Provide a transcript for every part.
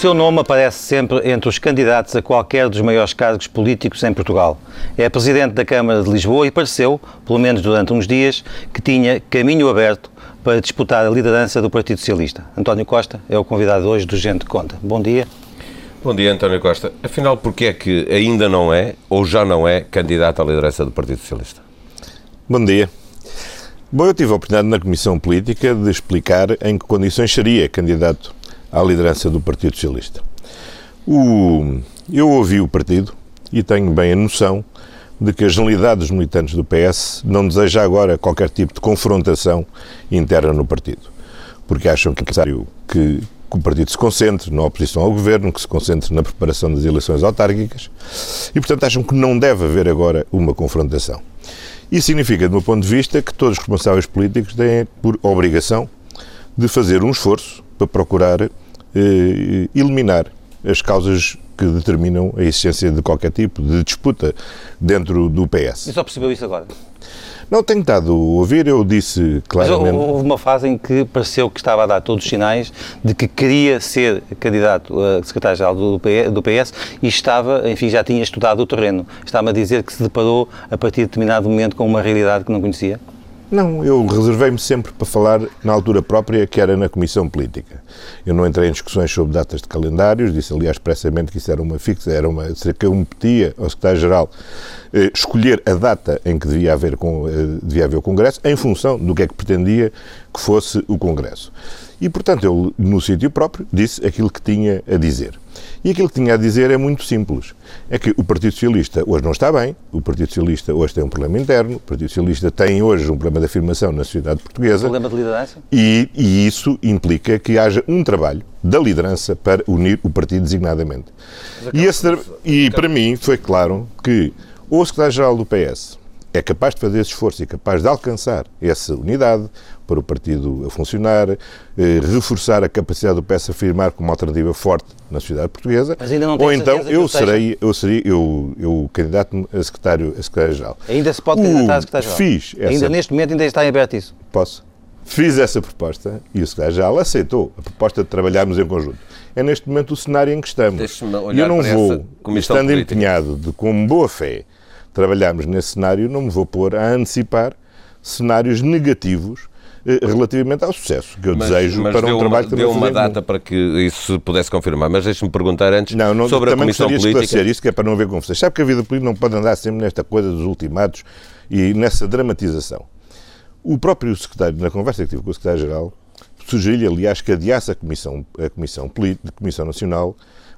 seu nome aparece sempre entre os candidatos a qualquer dos maiores cargos políticos em Portugal. É Presidente da Câmara de Lisboa e pareceu, pelo menos durante uns dias, que tinha caminho aberto para disputar a liderança do Partido Socialista. António Costa é o convidado hoje do Gente Conta. Bom dia. Bom dia, António Costa. Afinal, porquê é que ainda não é, ou já não é, candidato à liderança do Partido Socialista? Bom dia. Bom, eu tive a oportunidade na Comissão Política de explicar em que condições seria candidato à liderança do Partido Socialista. O, eu ouvi o partido e tenho bem a noção de que a generalidade dos militantes do PS não deseja agora qualquer tipo de confrontação interna no partido, porque acham que é necessário que, que o partido se concentre na oposição ao governo, que se concentre na preparação das eleições autárquicas e, portanto, acham que não deve haver agora uma confrontação. Isso significa, do meu ponto de vista, que todos os responsáveis políticos têm por obrigação de fazer um esforço para procurar eh, eliminar as causas que determinam a existência de qualquer tipo de disputa dentro do PS. E só percebeu isso agora? Não, tenho estado a ouvir, eu disse claramente... Mas houve uma fase em que pareceu que estava a dar todos os sinais de que queria ser candidato a secretário-geral do PS e estava, enfim, já tinha estudado o terreno. Estava a dizer que se deparou, a partir de determinado momento, com uma realidade que não conhecia? Não, eu reservei-me sempre para falar na altura própria, que era na Comissão Política. Eu não entrei em discussões sobre datas de calendários, disse aliás expressamente que isso era uma fixa, era uma, que eu me pedia ao Secretário-Geral eh, escolher a data em que devia haver, com, eh, devia haver o Congresso, em função do que é que pretendia que fosse o Congresso. E, portanto, eu, no sítio próprio, disse aquilo que tinha a dizer. E aquilo que tinha a dizer é muito simples. É que o Partido Socialista hoje não está bem, o Partido Socialista hoje tem um problema interno, o Partido Socialista tem hoje um problema de afirmação na sociedade portuguesa. Um problema de liderança? E, e isso implica que haja um trabalho da liderança para unir o partido designadamente. E, esse, e para mim foi claro que o secretário-geral do PS é capaz de fazer esse esforço e capaz de alcançar essa unidade para o partido a funcionar, eh, reforçar a capacidade do PS a afirmar como alternativa forte na sociedade portuguesa, ou então eu serei, eu serei eu, eu candidato a secretário a secretário-geral. Ainda se pode candidatar a secretário-geral? Fiz. Essa, ainda neste momento ainda está em aberto isso? Posso. Fiz essa proposta e o secretário-geral aceitou a proposta de trabalharmos em conjunto. É neste momento o cenário em que estamos. E eu não vou, estando política. empenhado de, com boa fé, trabalharmos nesse cenário, não me vou pôr a antecipar cenários negativos eh, relativamente ao sucesso que eu mas, desejo mas para um trabalho que Deu uma data para que isso se pudesse confirmar, mas deixe-me perguntar antes não, não, sobre a Comissão Política. Esclarecer isso, que é para não haver confusão. Sabe que a vida política não pode andar sempre nesta coisa dos ultimatos e nessa dramatização. O próprio secretário, na conversa que tive com o secretário-geral, sugeriu-lhe, aliás, que adiasse a Comissão, a Comissão, Política, a Comissão Nacional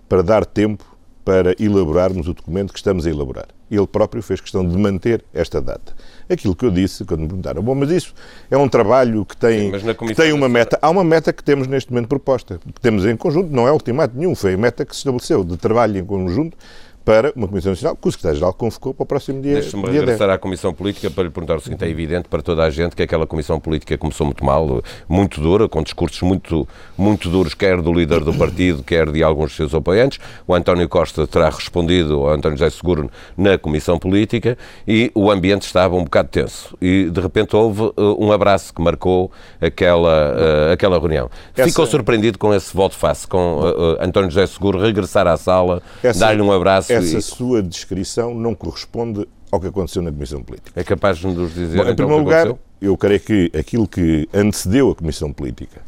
para dar tempo para elaborarmos o documento que estamos a elaborar. Ele próprio fez questão de manter esta data. Aquilo que eu disse, quando me perguntaram, bom, mas isso é um trabalho que tem, Sim, que tem uma meta. Há uma meta que temos neste momento proposta, que temos em conjunto, não é ultimato nenhum, foi a meta que se estabeleceu de trabalho em conjunto para uma Comissão Nacional que o Secretário-Geral convocou para o próximo dia. Deixa-me regressar 10. à Comissão Política para lhe perguntar o seguinte: é evidente para toda a gente que aquela Comissão Política começou muito mal, muito dura, com discursos muito, muito duros, quer do líder do partido, quer de alguns de seus apoiantes. O António Costa terá respondido ao António José Seguro na Comissão Política e o ambiente estava um bocado tenso. E de repente houve uh, um abraço que marcou aquela, uh, aquela reunião. Essa... Ficou surpreendido com esse voto face, com uh, António José Seguro regressar à sala, Essa... dar-lhe um abraço essa sua descrição não corresponde ao que aconteceu na Comissão Política. É capaz de nos dizer Bom, Em então, primeiro lugar, eu creio que aquilo que antecedeu a Comissão Política,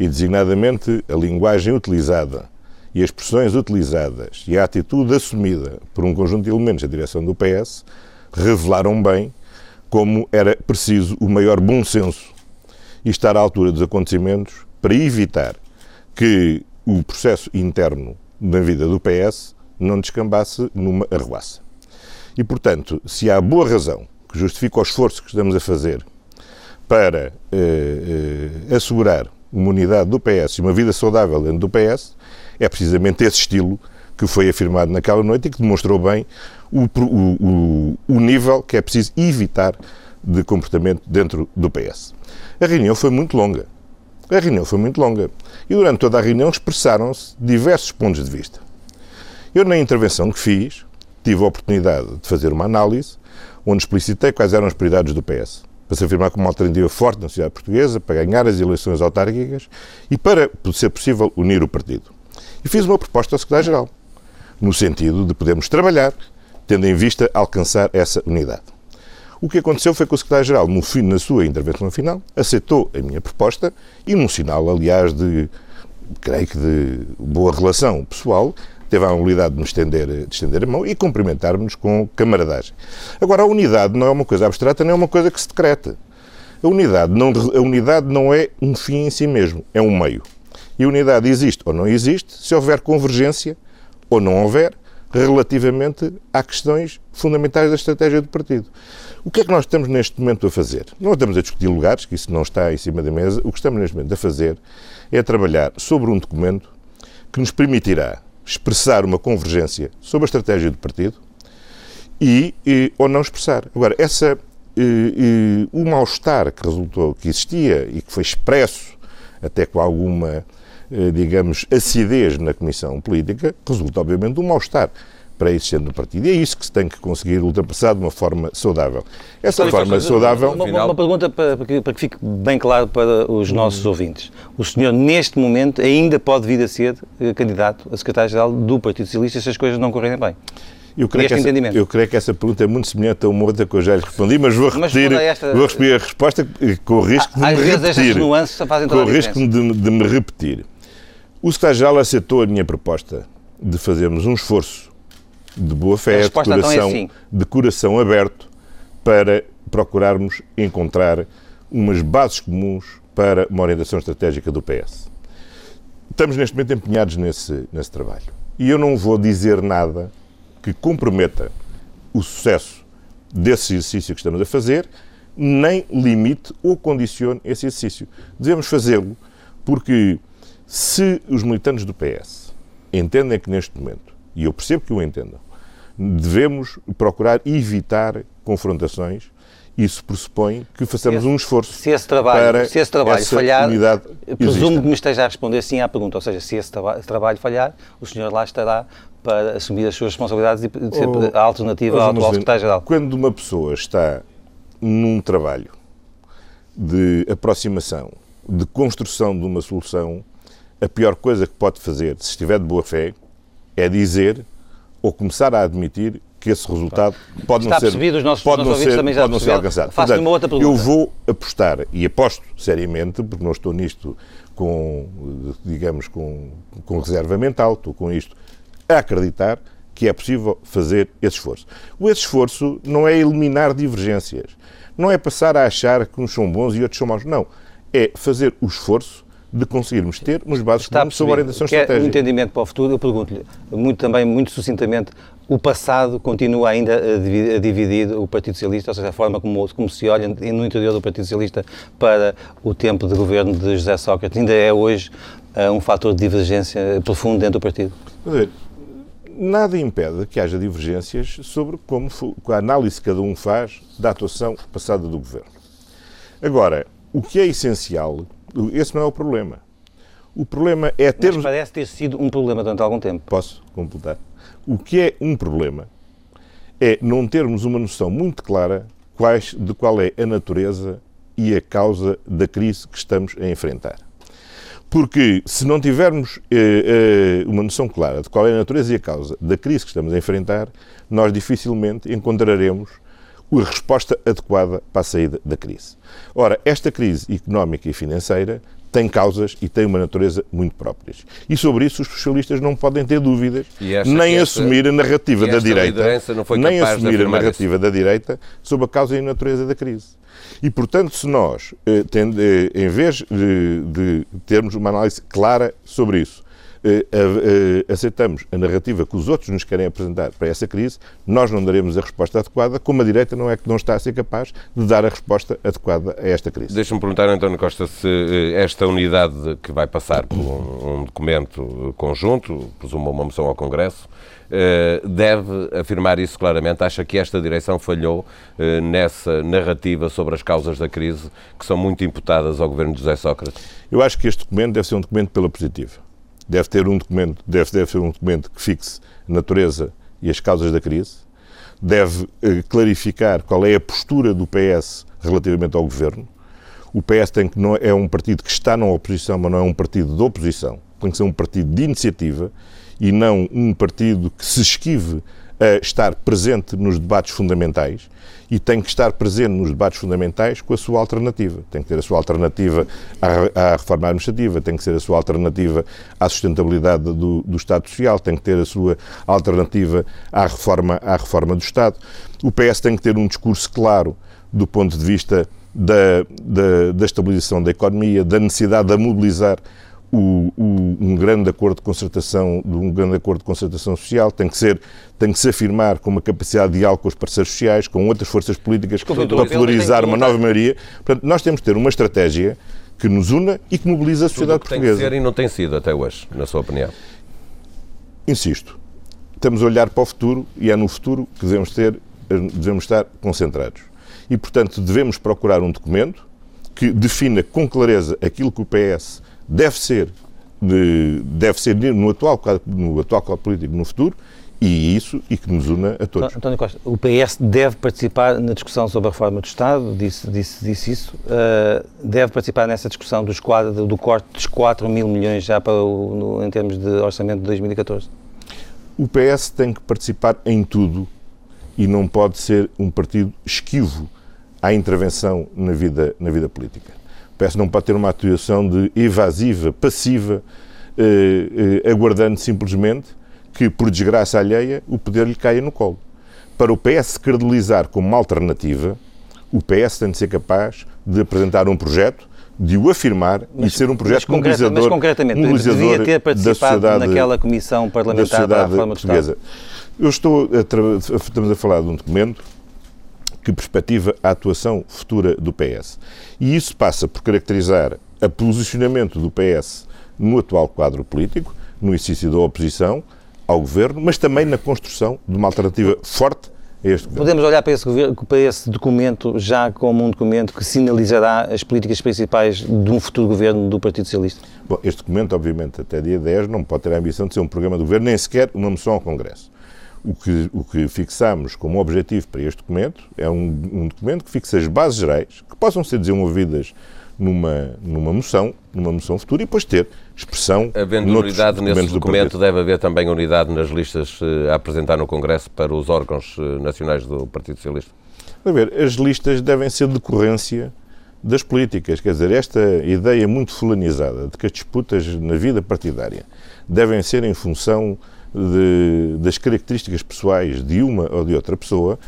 e designadamente a linguagem utilizada e as expressões utilizadas e a atitude assumida por um conjunto de elementos da direção do PS, revelaram bem como era preciso o maior bom senso e estar à altura dos acontecimentos para evitar que o processo interno da vida do PS não descambasse numa arruaça. E, portanto, se há boa razão que justifica o esforço que estamos a fazer para eh, eh, assegurar uma unidade do PS e uma vida saudável dentro do PS, é precisamente esse estilo que foi afirmado naquela noite e que demonstrou bem o, o, o, nível que é preciso evitar de comportamento dentro do PS. A reunião foi muito longa. A reunião foi muito longa. E durante toda a reunião expressaram-se diversos pontos de vista. Eu, na intervenção que fiz, tive a oportunidade de fazer uma análise onde explicitei quais eram as prioridades do PS, para se afirmar como uma alternativa forte na sociedade portuguesa, para ganhar as eleições autárquicas e para ser possível unir o partido. E fiz uma proposta ao secretário-geral, no sentido de podermos trabalhar, tendo em vista alcançar essa unidade. O que aconteceu foi que o secretário-geral, no fim, na sua intervenção final, aceitou a minha proposta e, num sinal, aliás, de, creio que de boa relação pessoal, teve a amabilidade de me estender, de estender a mão e cumprimentar-nos com camaradagem. Agora, a unidade não é uma coisa abstrata, nem é uma coisa que se decreta. A unidade não, a unidade não é um fim em si mesmo, é um meio. E a unidade existe ou não existe se houver convergência ou não houver relativamente a questões fundamentais da estratégia do partido. O que é que nós estamos neste momento a fazer? Não estamos a discutir lugares, que isso não está em cima da mesa. O que estamos neste momento a fazer é trabalhar sobre um documento que nos permitirá expressar uma convergência sobre a estratégia do partido e, e ou não expressar. Agora, essa e, e, o mal-estar que resultou, que existia e que foi expresso até com alguma, eh, digamos, acidez na Comissão Política, resulta, obviamente, um mal-estar pré-existente no partido. E é isso que se tem que conseguir ultrapassar de uma forma saudável. Essa forma saudável... Uma, uma, uma pergunta para, para, que, para, que, fique bem claro para os nossos ouvintes. O senhor, neste momento, ainda pode vir a ser eh, candidato a secretário-geral do Partido Socialista se as coisas não correrem bem? Eu creio, que essa, eu creio que essa pergunta é muito semelhante a uma outra que eu já lhe respondi, mas vou repetir, mas esta... vou repetir a resposta com o risco de me repetir. nuances fazem com o risco de, de me repetir. O secretário-geral aceitou a minha proposta de fazermos um esforço de boa fé, de coração, então é assim. de coração aberto para procurarmos encontrar umas bases comuns para uma orientação estratégica do PS. Estamos neste momento empenhados nesse, nesse trabalho. E eu não vou dizer nada que comprometa o sucesso desse exercício que estamos a fazer, nem limite ou condicione esse exercício. Devemos fazê-lo porque se os militantes do PS entendem que neste momento, e eu percebo que o entendam, devemos procurar evitar confrontações, isso pressupõe que façamos esse, um esforço se esse trabalho, para se esse trabalho falhar, presumo que me esteja a responder sim à pergunta, ou seja, se esse traba trabalho falhar, o senhor lá estará para assumir as suas responsabilidades e ser oh, a alternativa ao atual secretário-geral. Quando uma pessoa está num trabalho de aproximação, de construção de uma solução, a pior coisa que pode fazer, se estiver de boa fé, é dizer ou começar a admitir que esse resultado pode Está não ser, os nossos, pode não ser, pode não ser alcançado. Faço uma outra pergunta. Eu vou apostar, e aposto seriamente, porque não estou nisto com, digamos, com, com reserva mental, estou com isto a acreditar que é possível fazer esse esforço. Esse esforço não é eliminar divergências, não é passar a achar que uns são bons e outros são maus, não. É fazer o esforço de conseguirmos ter umas bases comuns sobre a orientação que estratégica. Um entendimento para o futuro, eu pergunto-lhe, muito, também muito sucintamente, o passado continua ainda a dividir o Partido Socialista, ou seja, a forma como, como se olha no interior do Partido Socialista para o tempo de governo de José Sócrates, ainda é hoje uh, um fator de divergência profundo dentro do partido? nada impede que haja divergências sobre como a análise que cada um faz da atuação passada do governo. Agora, o que é essencial, esse não é o problema. O problema é termos. Mas parece ter sido um problema durante algum tempo. Posso completar? O que é um problema é não termos uma noção muito clara quais, de qual é a natureza e a causa da crise que estamos a enfrentar. Porque se não tivermos eh, eh, uma noção clara de qual é a natureza e a causa da crise que estamos a enfrentar, nós dificilmente encontraremos a resposta adequada para a saída da crise. Ora, esta crise económica e financeira tem causas e tem uma natureza muito próprias. E sobre isso os socialistas não podem ter dúvidas, nem assumir a narrativa da direita, nem assumir a narrativa isso. da direita sobre a causa e a natureza da crise. E, portanto, se nós, eh, eh, em vez de, termos uma análise clara sobre isso, aceitamos a narrativa que os outros nos querem apresentar para essa crise, nós não daremos a resposta adequada, como a direita não é que não está a ser capaz de dar a resposta adequada a esta crise. Deixa-me perguntar, António Costa, se esta unidade que vai passar por um, um documento conjunto, presumo uma moção ao Congresso, eh, deve afirmar isso claramente. Acha que esta direção falhou eh, nessa narrativa sobre as causas da crise que são muito imputadas ao governo de José Sócrates? Eu acho que este documento deve ser um documento pela positiva. Deve ter um documento, deve, deve ser um documento que fixe a natureza e as causas da crise. Deve eh, clarificar qual é a postura do PS relativamente ao governo. O PS tem que não é um partido que está na oposição, mas não é um partido de oposição tem que ser um partido de iniciativa e não um partido que se esquive estar presente nos debates fundamentais e tem que estar presente nos debates fundamentais com a sua alternativa. Tem que ter a sua alternativa à, à reforma administrativa, tem que ser a sua alternativa à sustentabilidade do, do, Estado Social, tem que ter a sua alternativa à reforma, à reforma do Estado. O PS tem que ter um discurso claro do ponto de vista da, da, da estabilização da economia, da necessidade de mobilizar o, o, um grande acordo de concertação, um grande acordo de concertação social, tem que ser, tem que se afirmar com uma capacidade de diálogo com os parceiros sociais, com outras forças políticas para polarizar uma nova maioria. Portanto, nós temos que ter uma estratégia que nos una e que mobiliza a sociedade Tudo portuguesa. Tem que ser e não tem sido até hoje, na sua opinião. Insisto, estamos a olhar para o futuro e é no futuro que devemos ter, devemos estar concentrados. E, portanto, devemos procurar um documento que defina com clareza aquilo que o PS deve ser, de, deve ser no atual, no atual quadro político no futuro e isso e que nos una a todos. António Costa, o PS deve participar na discussão sobre a reforma do Estado, disse, disse, disse isso, uh, deve participar nessa discussão dos quadro, do corte dos 4 mil milhões já para o, no, em termos de orçamento de 2014? O PS tem que participar em tudo e não pode ser um partido esquivo à intervenção na vida, na vida política. PS não pode ter uma atuação de evasiva, passiva, eh, eh, aguardando simplesmente que, por desgraça alheia, o poder lhe caia no colo. Para o PS se credibilizar como uma alternativa, o PS tem de ser capaz de apresentar um projeto, de o afirmar mas, e ser um projeto mas mobilizador, mas concretamente, mobilizador devia ter participado naquela comissão parlamentar da, da reforma do Estado. Eu estou a estamos a falar de um documento que perspectiva a atuação futura do PS. E isso passa por caracterizar o posicionamento do PS no atual quadro político, no exercício da oposição ao governo, mas também na construção de uma alternativa forte a este governo. Podemos olhar para esse, governo, para esse documento já como um documento que sinalizará as políticas principais de um futuro governo do Partido Socialista? Bom, este documento, obviamente, até dia 10, não pode ter a ambição de ser um programa de governo, nem sequer uma moção ao Congresso. O que, o que fixamos como objetivo para este documento é um, um documento que fixa as bases gerais que possam ser desenvolvidas numa, numa moção, numa moção futura e depois ter expressão. Havendo unidade nesse documento, do deve haver também unidade nas listas uh, a apresentar no Congresso para os órgãos uh, nacionais do Partido Socialista? A ver, as listas devem ser decorrência das políticas. Quer dizer, esta ideia muito fulanizada de que as disputas na vida partidária devem ser em função de, das características pessoais de uma ou de outra pessoa,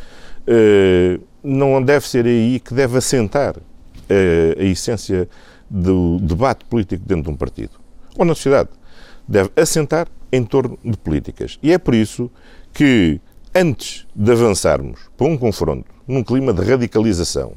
eh, não deve ser aí que deve assentar a, a essência do debate político dentro de um partido ou na sociedade. Deve assentar em torno de políticas. E é por isso que, antes de avançarmos para um confronto num clima de radicalização,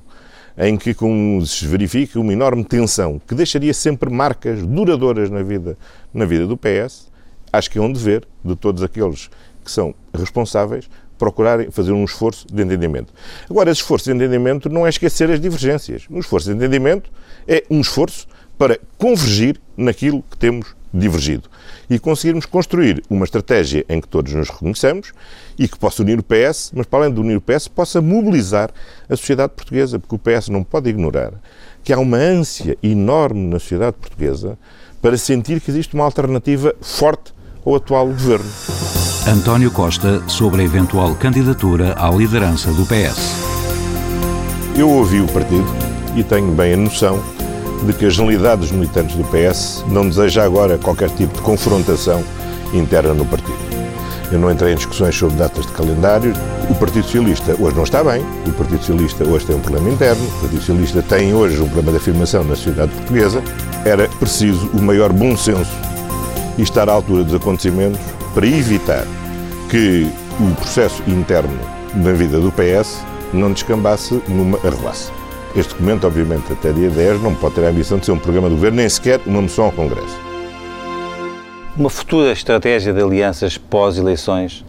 em que como se verifica uma enorme tensão que deixaria sempre marcas duradouras na vida, na vida do PS, acho que é um dever de todos aqueles que são responsáveis procurarem fazer um esforço de entendimento. Agora, esse esforço de entendimento não é esquecer as divergências. Um esforço de entendimento é um esforço para convergir naquilo que temos divergido e conseguirmos construir uma estratégia em que todos nos reconheçamos e que possa unir o PS, mas para além de unir o PS, possa mobilizar a sociedade portuguesa, porque o PS não pode ignorar que há uma ânsia enorme na sociedade portuguesa para sentir que existe uma alternativa forte ao atual governo. António Costa sobre a eventual candidatura à liderança do PS. Eu ouvi o partido e tenho bem a noção de que a generalidade dos militantes do PS não deseja agora qualquer tipo de confrontação interna no partido. Eu não entrei em discussões sobre datas de calendário. O Partido Socialista hoje não está bem. O Partido Socialista hoje tem um problema interno. O Partido Socialista tem hoje um problema de afirmação na sociedade portuguesa. Era preciso o maior bom senso e estar à altura dos acontecimentos para evitar que o processo interno na vida do PS não descambasse numa arruaça. Este documento, obviamente, até dia 10, não pode ter a ambição de ser um programa do governo, nem sequer uma moção ao Congresso. Uma futura estratégia de alianças pós-eleições,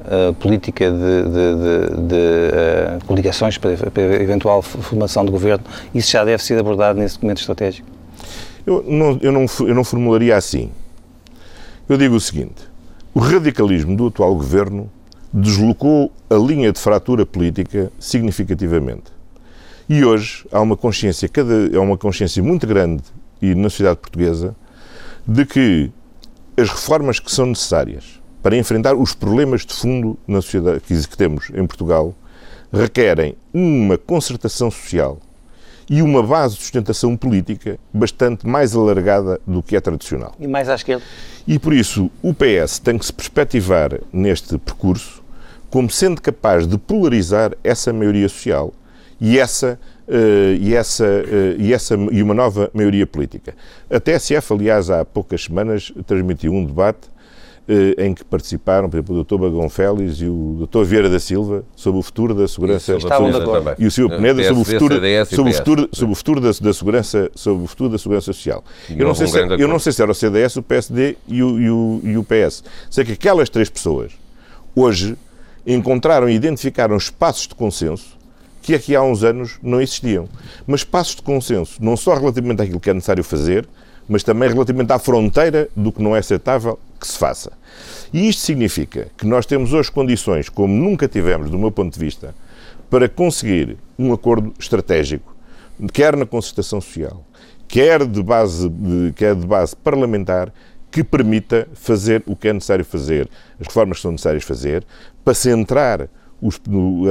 uh, política de, de, de, de uh, coligações para, para eventual formação de governo, isso já deve ser abordado nesse documento estratégico? Eu não, eu não, eu não formularia assim. Eu digo o seguinte: o radicalismo do atual governo deslocou a linha de fratura política significativamente. E hoje há uma consciência, cada, há uma consciência muito grande e na sociedade portuguesa de que as reformas que são necessárias para enfrentar os problemas de fundo na sociedade que temos em Portugal requerem uma concertação social e uma base de sustentação política bastante mais alargada do que é tradicional. E mais à esquerda? E por isso o PS tem que se perspectivar neste percurso como sendo capaz de polarizar essa maioria social e essa Uh, e, essa, uh, e, essa, e uma nova maioria política. A TSF, aliás, há poucas semanas transmitiu um debate em que participaram, por exemplo, o Dr. Bagão Félix e o Dr. Vieira da Silva sobre o futuro da segurança e, e o Sr. Peneda sobre o futuro, sobre o futuro, sobre o futuro da, da, segurança, sobre o futuro da segurança social. Eu não, sei se, eu não sei se era o CDS, o PSD e o, e o, e o PS. Sei que aquelas três pessoas hoje encontraram e identificaram espaços de consenso que aqui há uns anos não existiam. Mas passos de consenso, não só relativamente àquilo que é necessário fazer, mas também relativamente à fronteira do que não é aceitável que se faça. E isto significa que nós temos hoje condições, como nunca tivemos, do meu ponto de vista, para conseguir um acordo estratégico, quer na concertação social, quer de base, quer de base parlamentar, que permita fazer o que é necessário fazer, as reformas que são necessárias fazer, para centrar os,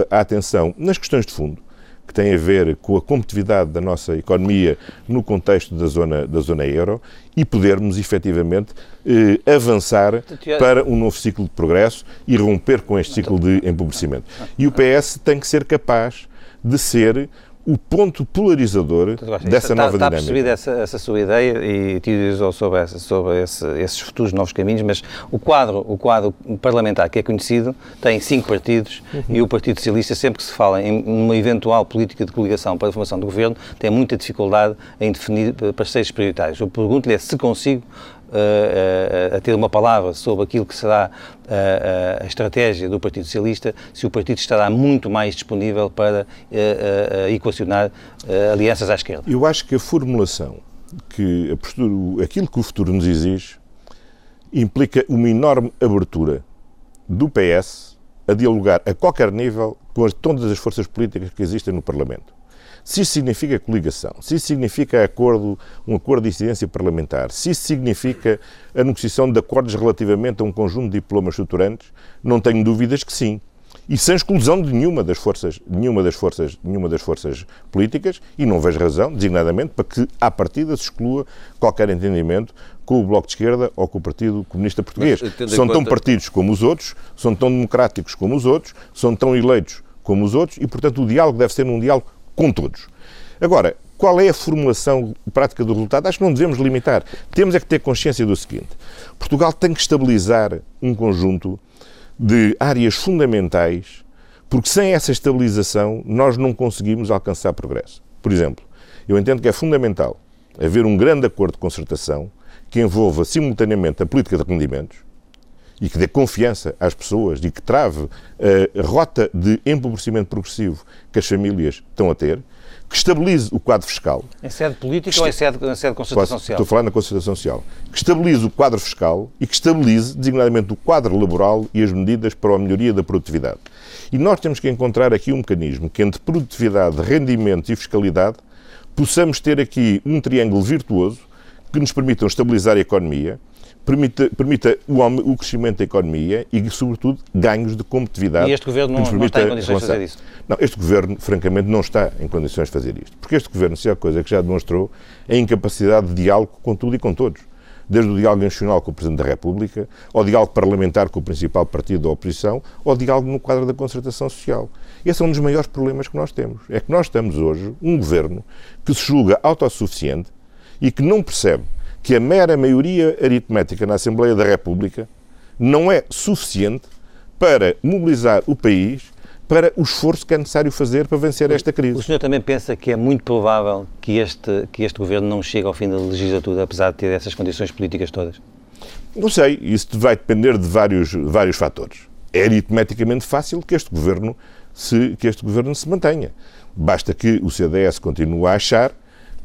a atenção nas questões de fundo, que têm a ver com a competitividade da nossa economia no contexto da zona, da zona euro e podermos efetivamente eh, avançar para um novo ciclo de progresso e romper com este ciclo de empobrecimento. E o PS tem que ser capaz de ser o ponto polarizador dessa nova está dinâmica. Está percebida essa, essa sua ideia e teorizou sobre, essa, sobre esse, esses futuros novos caminhos, mas o quadro, o quadro parlamentar que é conhecido tem cinco partidos uhum. e o Partido Socialista, sempre que se fala em uma eventual política de coligação para a formação do governo, tem muita dificuldade em definir parceiros prioritários. Eu pergunto-lhe é se consigo a, a ter uma palavra sobre aquilo que será a, a, estratégia do Partido Socialista, se o partido estará muito mais disponível para equacionar alianças à esquerda. Eu acho que a formulação, que a postura, aquilo que o futuro nos exige, implica uma enorme abertura do PS a dialogar a qualquer nível com as, todas as forças políticas que existem no Parlamento. Se isso significa coligação, se isso significa acordo, um acordo de incidência parlamentar, se isso significa a negociação de acordos relativamente a um conjunto de diplomas estruturantes, não tenho dúvidas que sim. E sem exclusão de nenhuma das forças, nenhuma das forças, nenhuma das forças políticas, e não vejo razão, designadamente, para que à partida se exclua qualquer entendimento com o Bloco de Esquerda ou com o Partido Comunista Português. Mas, são tão partidos como os outros, são tão democráticos como os outros, são tão eleitos como os outros, e portanto o diálogo deve ser um diálogo com todos. Agora, qual é a formulação prática do resultado? Acho que não devemos limitar. Temos é que ter consciência do seguinte: Portugal tem que estabilizar um conjunto de áreas fundamentais, porque sem essa estabilização nós não conseguimos alcançar progresso. Por exemplo, eu entendo que é fundamental haver um grande acordo de concertação que envolva simultaneamente a política de rendimentos, e que dê confiança às pessoas e que trave a rota de empobrecimento progressivo que as famílias estão a ter, que estabilize o quadro fiscal. Em sede política que ou em sede, em sede de concertação social? Estou a falar na concertação social. Que estabilize o quadro fiscal e que estabilize, designadamente, o quadro laboral e as medidas para a melhoria da produtividade. E nós temos que encontrar aqui um mecanismo que, entre produtividade, rendimento e fiscalidade, possamos ter aqui um triângulo virtuoso que nos permitam estabilizar a economia, permita, permita o, o, crescimento da economia e, sobretudo, ganhos de competitividade. E este Governo não, não está em condições de fazer isso? Não, este Governo, francamente, não está em condições de fazer isto. Porque este Governo, se há coisa que já demonstrou, é a incapacidade de diálogo com tudo e com todos. Desde o diálogo nacional com o Presidente da República, ao diálogo parlamentar com o principal partido da oposição, ao diálogo no quadro da concertação social. Esse é um dos maiores problemas que nós temos. É que nós temos hoje um Governo que se julga autossuficiente e que não percebe que a mera maioria aritmética na Assembleia da República não é suficiente para mobilizar o país para o esforço que é necessário fazer para vencer esta crise. O senhor também pensa que é muito provável que este, que este governo não chegue ao fim da legislatura, apesar de ter essas condições políticas todas? Não sei, isso vai depender de vários, vários fatores. É aritmeticamente fácil que este governo se, que este governo se mantenha. Basta que o CDS continue a achar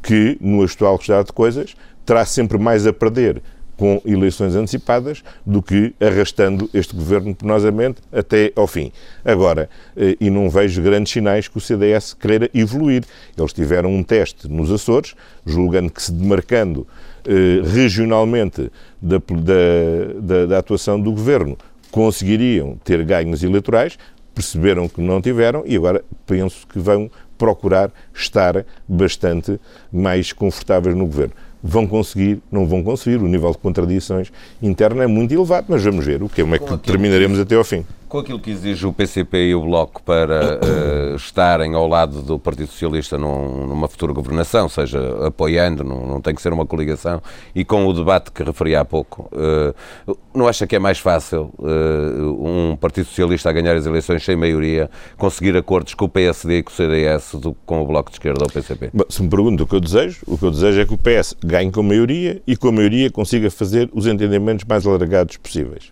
que, no atual estado de coisas, terá sempre mais a perder com eleições antecipadas do que arrastando este governo penosamente até ao fim. Agora, eh, e não vejo grandes sinais que o CDS queira evoluir. Eles tiveram um teste nos Açores, julgando que se demarcando eh, regionalmente da, da, da, da atuação do governo conseguiriam ter ganhos eleitorais, perceberam que não tiveram e agora penso que vão procurar estar bastante mais confortáveis no governo. Vão conseguir, não vão conseguir, o nível de contradições interno é muito elevado, mas vamos ver o que é, como é que terminaremos até ao fim com aquilo que exige o PCP e o Bloco para uh, estarem ao lado do Partido Socialista num, numa futura governação, seja apoiando, não, não, tem que ser uma coligação, e com o debate que referi há pouco, uh, não acha que é mais fácil uh, um Partido Socialista a ganhar as eleições sem maioria conseguir acordos com o PSD e com o CDS do que com o Bloco de Esquerda ou o PCP? Bom, se me pergunta o que eu desejo, o que eu desejo é que o PS ganhe com maioria e com a maioria consiga fazer os entendimentos mais alargados possíveis.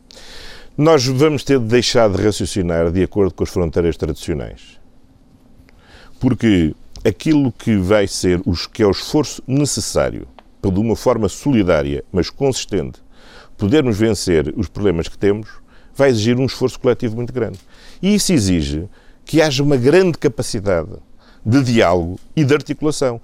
Nós vamos ter de deixar de raciocinar de acordo com as fronteiras tradicionais. Porque aquilo que vai ser, os, que é o esforço necessário para, de uma forma solidária, mas consistente, podermos vencer os problemas que temos, vai exigir um esforço coletivo muito grande. E isso exige que haja uma grande capacidade de diálogo e de articulação.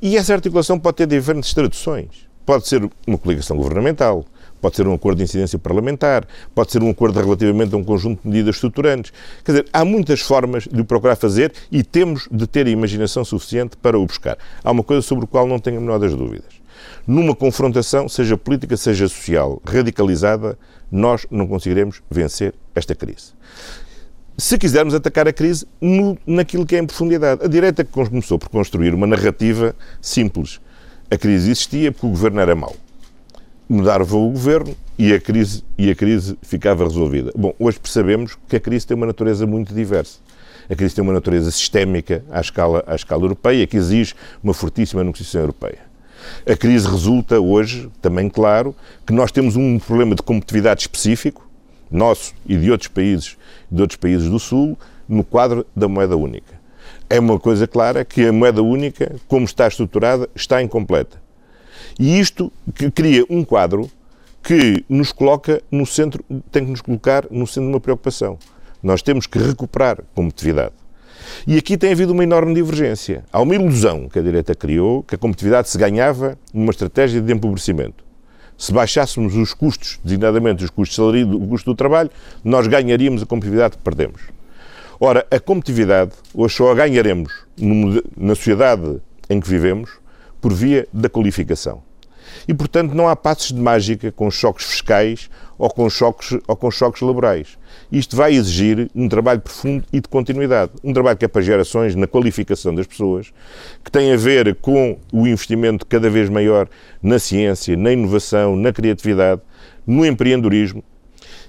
E essa articulação pode ter diferentes traduções. Pode ser uma coligação governamental, pode ser um acordo de incidência parlamentar, pode ser um acordo relativamente a um conjunto de medidas estruturantes. Quer dizer, há muitas formas de o procurar fazer e temos de ter a imaginação suficiente para o buscar. Há uma coisa sobre a qual não tenho a menor das dúvidas. Numa confrontação, seja política, seja social, radicalizada, nós não conseguiremos vencer esta crise se quisermos atacar a crise no, naquilo que é em profundidade. A direita começou por construir uma narrativa simples. A crise existia porque o governo era mau mudava o governo e a crise e a crise ficava resolvida. Bom, hoje percebemos que a crise tem uma natureza muito diversa. A crise tem uma natureza sistémica à escala, à escala europeia, que exige uma fortíssima negociação europeia. A crise resulta hoje, também claro, que nós temos um problema de competitividade específico, nosso e de outros países, de outros países do Sul, no quadro da moeda única. É uma coisa clara que a moeda única, como está estruturada, está incompleta. E isto cria um quadro que nos coloca no centro, tem que nos colocar no centro de uma preocupação. Nós temos que recuperar competitividade. E aqui tem havido uma enorme divergência. Há uma ilusão que a direita criou que a competitividade se ganhava numa estratégia de empobrecimento. Se baixássemos os custos, designadamente os custos salário, o custo do trabalho, nós ganharíamos a competitividade que perdemos. Ora, a competitividade, hoje só a ganharemos na sociedade em que vivemos por via da qualificação. E, portanto, não há passos de mágica com choques fiscais ou com choques, ou com choques laborais. Isto vai exigir um trabalho profundo e de continuidade. Um trabalho que é para gerações na qualificação das pessoas, que tem a ver com o investimento cada vez maior na ciência, na inovação, na criatividade, no empreendedorismo,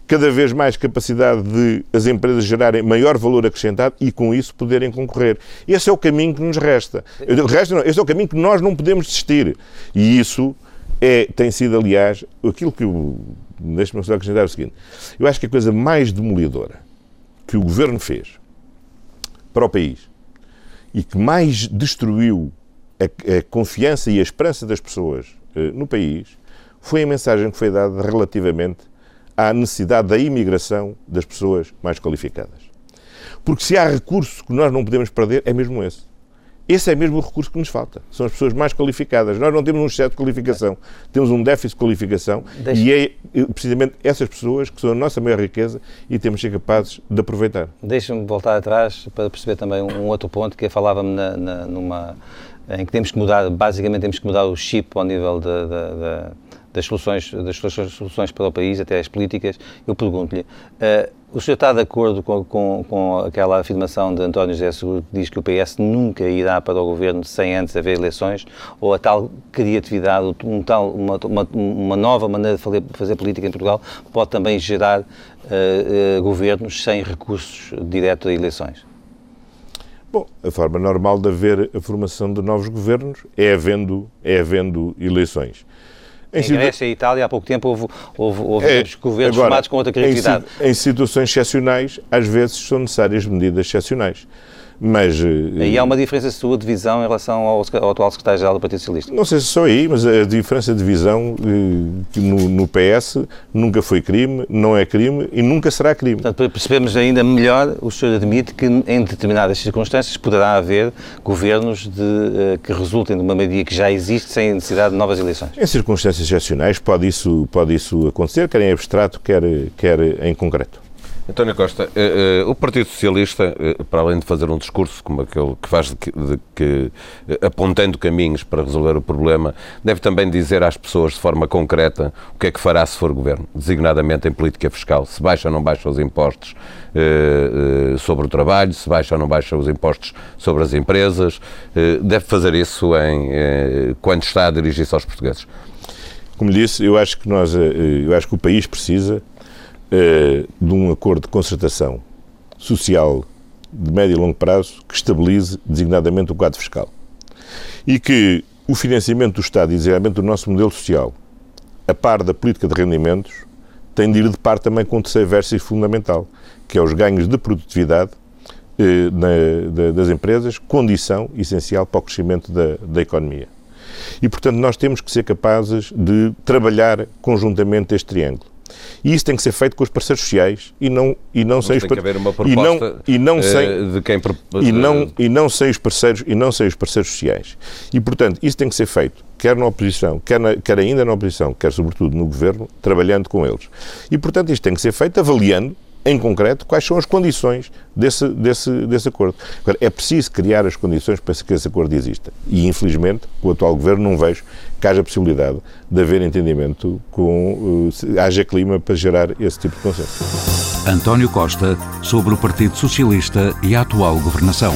cada vez mais capacidade de as empresas gerarem maior valor acrescentado e com isso poderem concorrer. Esse é o caminho que nos resta. resta não, esse é o caminho que nós não podemos desistir. E isso é, tem sido, aliás, aquilo que eu. Deixe-me só acrescentar o seguinte: eu acho que a coisa mais demolidora que o governo fez para o país e que mais destruiu a, a confiança e a esperança das pessoas uh, no país foi a mensagem que foi dada relativamente à necessidade da imigração das pessoas mais qualificadas. Porque se há recurso que nós não podemos perder, é mesmo esse. Esse é mesmo o recurso que nos falta. São as pessoas mais qualificadas. Nós não temos um excesso de qualificação, temos um déficit de qualificação Deixa... e é precisamente essas pessoas que são a nossa maior riqueza e temos de ser capazes de aproveitar. Deixa-me voltar atrás para perceber também um outro ponto que falava-me na, na, numa em que temos que mudar, basicamente temos que mudar o chip ao nível da, da das soluções, das soluções para o país, até as políticas, eu pergunto-lhe, uh, o senhor está de acordo com, com, com, aquela afirmação de António José Seguro que diz que o PS nunca irá para o governo sem antes haver eleições, ou a tal criatividade, um tal, uma, uma, uma nova maneira de fazer, política em Portugal pode também gerar uh, uh, governos sem recursos diretos a eleições? Bom, a forma normal de haver a formação de novos governos é havendo, é havendo eleições. Em, em Grécia e Itália, há pouco tempo, houve, houve, houve é, governos agora, formados com outra criatividade. Em, em, situações excepcionais, às vezes são necessárias medidas excepcionais. Mas, aí há uma diferença sua de visão em relação ao, ao atual secretário-geral do Partido Socialista? Não sei se só aí, mas a diferença de visão que no, no, PS nunca foi crime, não é crime e nunca será crime. Portanto, para percebermos ainda melhor, o senhor admite que em determinadas circunstâncias poderá haver governos de, que resultem de uma medida que já existe sem necessidade de novas eleições? Em circunstâncias excepcionais pode isso, pode isso acontecer, quer em abstrato, quer, quer em concreto. António Costa, uh, uh, o Partido Socialista, uh, para além de fazer um discurso como aquele que faz de que, de que apontando caminhos para resolver o problema, deve também dizer às pessoas de forma concreta o que é que fará se for governo, designadamente em política fiscal, se baixa ou não baixa os impostos sobre o trabalho, se baixa ou não baixa os impostos sobre as empresas, deve fazer isso em, quando está a dirigir-se aos portugueses. Como disse, eu acho que nós, eu acho que o país precisa uh, de um acordo de concertação social de médio e longo prazo que estabilize designadamente o quadro fiscal. E que o financiamento do Estado e designadamente do nosso modelo social, a par da política de rendimentos, tem de ir de par também com o terceiro verso fundamental, que é os ganhos de produtividade eh, na, da, das empresas, condição essencial para o crescimento da, da economia. E, portanto, nós temos que ser capazes de trabalhar conjuntamente este triângulo. E isso tem que ser feito com os parceiros sociais e não e não sem os tem que haver uma proposta e não, e não sem, eh, de quem e não e não sem os parceiros e não sem os parceiros sociais. E portanto, isso tem que ser feito quer na oposição, quer, na, quer ainda na oposição, quer sobretudo no governo, trabalhando com eles. E portanto, isto tem que ser feito avaliando em concreto, quais são as condições desse, desse, desse acordo. Agora, é preciso criar as condições para que esse acordo exista. E, infelizmente, com o atual governo não vejo que haja possibilidade de haver entendimento com. Uh, haja clima para gerar esse tipo de consenso. António Costa, sobre o Partido Socialista e a atual governação.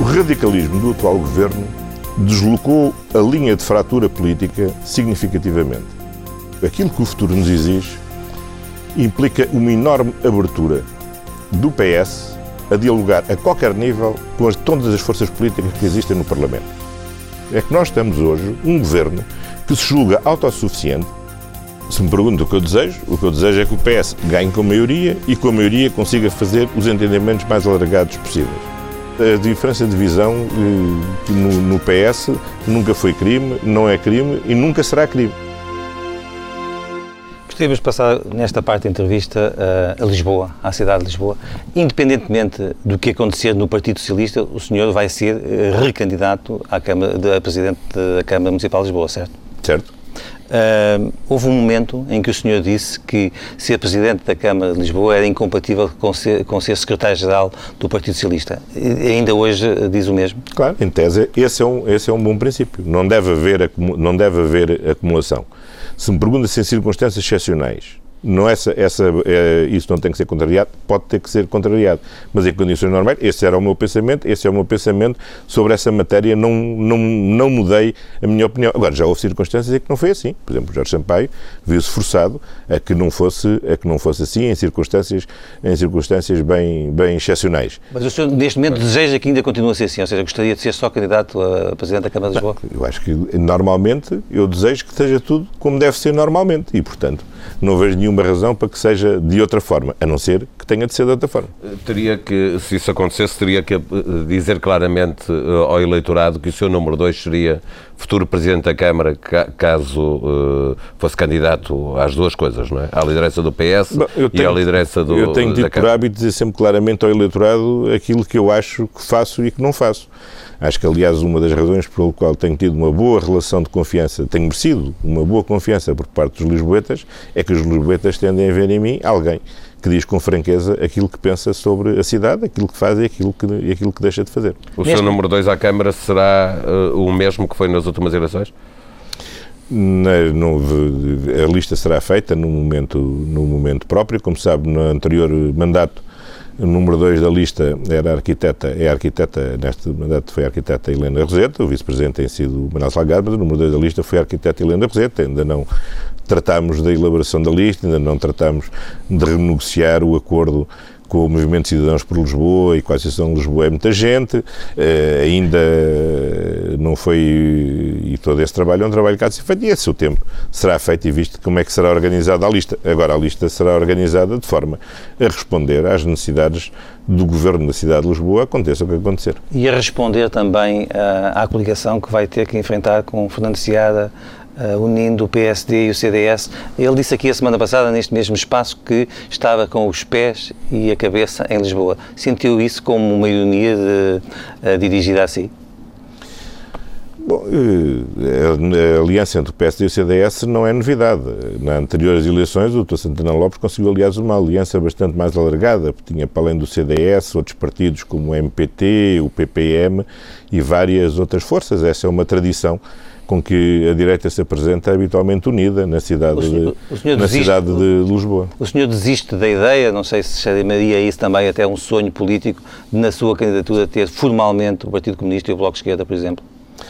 O radicalismo do atual governo deslocou a linha de fratura política significativamente. Aquilo que o futuro nos exige implica uma enorme abertura do PS a dialogar a qualquer nível com as, todas as forças políticas que existem no Parlamento. É que nós temos hoje um governo que se julga autossuficiente. Se me perguntam o que eu desejo, o que eu desejo é que o PS ganhe com a maioria e com a maioria consiga fazer os entendimentos mais alargados possíveis. A diferença de visão eh, no, no PS nunca foi crime, não é crime e nunca será crime. De passar nesta parte da entrevista uh, a Lisboa, à cidade de Lisboa. Independentemente do que acontecer no Partido Socialista, o senhor vai ser uh, recandidato à Câmara, de, a Presidente da Câmara Municipal de Lisboa, certo? Certo. Uh, houve um momento em que o senhor disse que ser Presidente da Câmara de Lisboa era incompatível com ser, com ser Secretário-Geral do Partido Socialista. E ainda hoje diz o mesmo? Claro, em tese, esse é um, esse é um bom princípio. Não deve haver, não deve haver acumulação. Se me pergunta se em circunstâncias excepcionais não essa, essa, é, isso não tem que ser contrariado, pode ter que ser contrariado, mas em condições normais, esse era o meu pensamento, esse é o meu pensamento sobre essa matéria, não, não, não mudei a minha opinião. Agora, já houve circunstâncias em que não foi assim. Por exemplo, Jorge Sampaio viu-se forçado a que não fosse, a que não fosse assim em circunstâncias, em circunstâncias bem, bem excepcionais. Mas o senhor, neste momento, deseja que ainda continue a ser assim, ou seja, gostaria de ser só candidato a Presidente da Câmara de Lisboa? Eu acho que, normalmente, eu desejo que esteja tudo como deve ser normalmente e, portanto, não vejo nenhuma razão para que seja de outra forma, a não ser que tenha de ser de outra forma. Teria que, se isso acontecesse, teria que eh, dizer claramente eh, ao eleitorado que o seu número 2 seria futuro Presidente da Câmara, caso uh, fosse candidato às duas coisas, não é? À liderança do PS Bom, tenho, e à liderança do Eu tenho tido por hábito dizer sempre claramente ao eleitorado aquilo que eu acho que faço e que não faço. Acho que, aliás, uma das razões pelo qual tenho tido uma boa relação de confiança, tenho merecido uma boa confiança por parte dos lisboetas, é que os lisboetas tendem a ver em mim alguém que diz com franqueza aquilo que pensa sobre a cidade, aquilo que faz e aquilo que, e aquilo que deixa de fazer. O seu número 2 à Câmara será uh, o mesmo que foi nas últimas eleições? Na, no, a lista será feita no momento, no momento próprio. Como sabe, no anterior mandato o número 2 da lista era a arquiteta, é arquiteta, neste mandato foi a arquiteta Helena Roseta, o vice-presidente tem sido Manuel Salgado, mas o número 2 da lista foi a arquiteta Helena Roseta, ainda não tratámos da elaboração da lista, ainda não tratámos de renegociar o acordo com o Movimento Cidadãos por Lisboa e com a Associação de Lisboa é muita gente, uh, ainda não foi, e todo esse trabalho é um trabalho que há de ser feito, e a seu tempo será feito e visto como é que será organizada a lista. Agora, a lista será organizada de forma a responder às necessidades do Governo da cidade de Lisboa, aconteça o que acontecer. E a responder também à, à coligação que vai ter que enfrentar com Fernando Seada uh, unindo o PSD e o CDS. Ele disse aqui a semana passada, neste mesmo espaço, que estava com os pés e a cabeça em Lisboa. Sentiu isso como uma ironia de, uh, dirigida a si? Bom, eh, a aliança entre o PSD e o CDS não é novidade. Nas anteriores eleições, o Dr. Santana Lopes conseguiu, aliás, uma aliança bastante mais alargada, porque tinha, para além do CDS, outros partidos como o MPT, o PPM e várias outras forças. Essa é uma tradição com que a direita se apresenta habitualmente unida na cidade, senhor, de, na desiste, cidade de Lisboa. O senhor desiste da ideia, não sei se chamaria isso também até um sonho político, de na sua candidatura ter formalmente o Partido Comunista e o Bloco de Esquerda, por exemplo?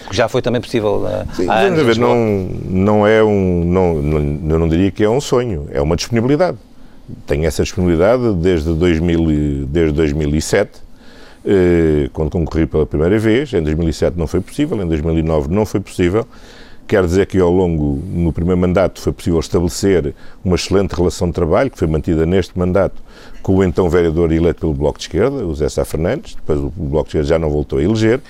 Que já foi também possível na, Sim, há anos ver, não, não é um, não, não, eu não diria que é um sonho, é uma disponibilidade. Tenho essa disponibilidade desde, 2000, desde 2007, eh, quando concorri pela primeira vez. Em 2007 não foi possível, em 2009 não foi possível. Quer dizer que ao longo, no primeiro mandato, foi possível estabelecer uma excelente relação de trabalho, que foi mantida neste mandato com o então vereador eleito pelo Bloco de Esquerda, o Zé Sá Fernandes, depois o Bloco de Esquerda já não voltou a eleger.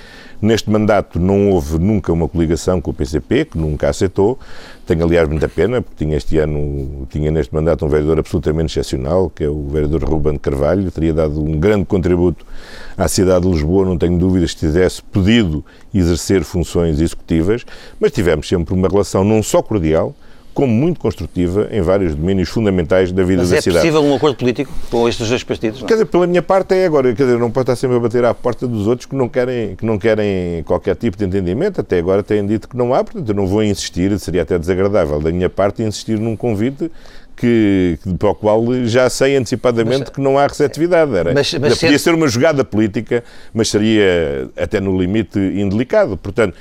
Neste mandato não houve nunca uma coligação com o PCP, que nunca aceitou. Tenho, aliás, muita pena, porque tinha este ano, tinha neste mandato um vereador absolutamente excepcional, que é o vereador Ruben Carvalho, teria dado um grande contributo à cidade de Lisboa, não tenho dúvidas que tivesse podido exercer funções executivas, mas tivemos sempre uma relação não só cordial, como muito construtiva em vários domínios fundamentais da vida Mas da é cidade. é possível um acordo político com estes dois partidos? Não? Quer dizer, pela minha parte é agora, quer dizer, não pode estar sempre a bater à porta dos outros que não querem, que não querem qualquer tipo de entendimento, até agora têm dito que não há, portanto eu não vou insistir, seria até desagradável da minha parte insistir num convite que, para o qual já sei antecipadamente mas, que não há receptividade. Era, mas, mas podia ser uma jogada política, mas seria até no limite indelicado. Portanto,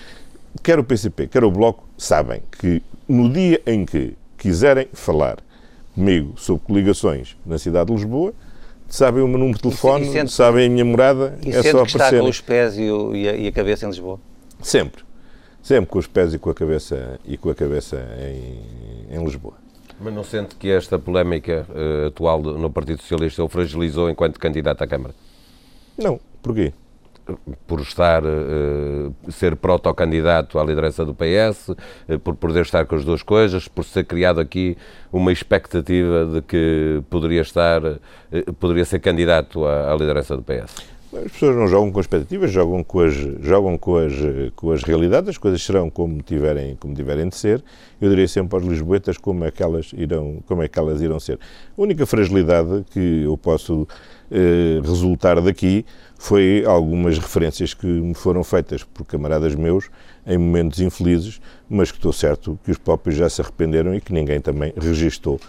quer o PCP, quer o Bloco, sabem que no dia em que quiserem falar comigo sobre coligações na cidade de Lisboa, sabem o meu número de telefone, e sente, sabem a minha morada, e é só que está com os pés e, o, e, a, e, a, cabeça em Lisboa? Sempre. Sempre com os pés e com a cabeça, e com a cabeça em, em Lisboa. Mas não sente que esta polémica uh, atual no Partido Socialista o fragilizou enquanto candidato à Câmara? Não. Porquê? Por estar, uh, ser protocandidato à liderança do PS, eh, por poder estar com as duas coisas, por ser criado aqui uma expectativa de que poderia estar, poderia ser candidato à, à, liderança do PS? As pessoas não jogam com expectativas, jogam com as, jogam com as, com as realidades, as coisas serão como tiverem, como tiverem de ser. Eu diria sempre aos lisboetas como é que elas irão, como é que elas irão ser. A única fragilidade que eu posso resultar daqui foi algumas referências que me foram feitas por camaradas meus em momentos infelizes, mas que estou certo que os próprios já se arrependeram e que ninguém também registou